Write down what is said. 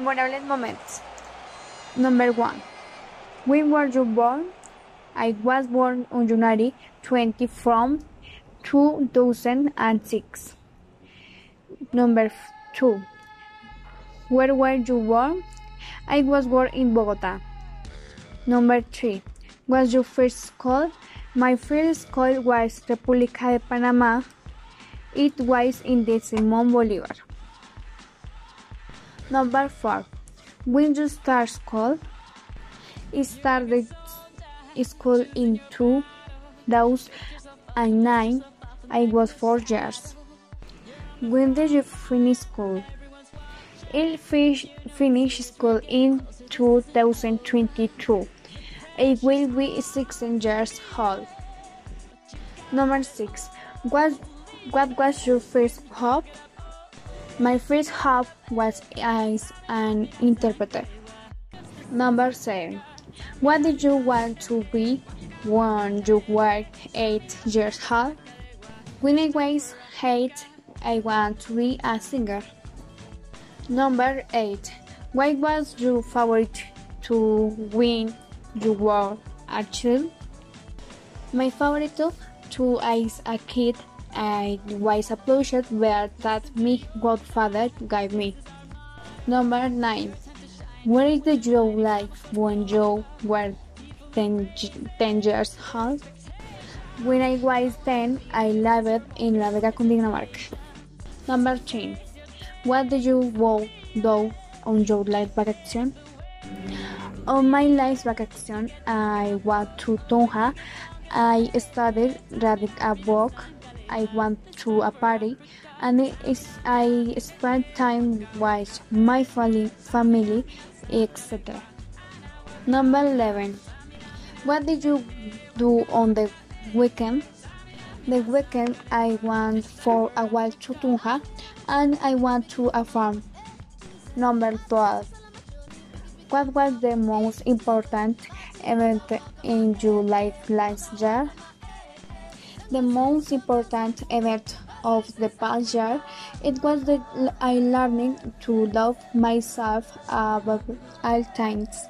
Memorables moments. Number one. When were you born? I was born on January 20 from 2006. Number two. Where were you born? I was born in Bogota. Number three. Was your first school? My first school was República de Panamá. It was in the Simón Bolívar. Number four. When you start school? I started school in 2009. I was four years. When did you finish school? I finished school in 2022. I will be 16 years old. Number 6. What, what was your first job? My first job was as an interpreter. Number 7. What did you want to be when you were 8 years old? When I was 8, I want to be a singer. Number 8. What was your favorite to win you were a child? My favorite to as a kid I was a plushie bear that my godfather gave me. Number 9. Where did you live when you were 10, 10 years old? When I was 10, I lived in La Vega, Cundinamarca. Number 10. What did you do on your life vacation? On my last vacation, I went to Tunja. I studied, read a book, I went to a party, and I spent time with my family, etc. Number 11. What did you do on the weekend? The weekend I went for a walk to Tunja and I went to a farm. Number 12. What was the most important event in your life last year? The most important event of the past year it was that I learning to love myself above all things.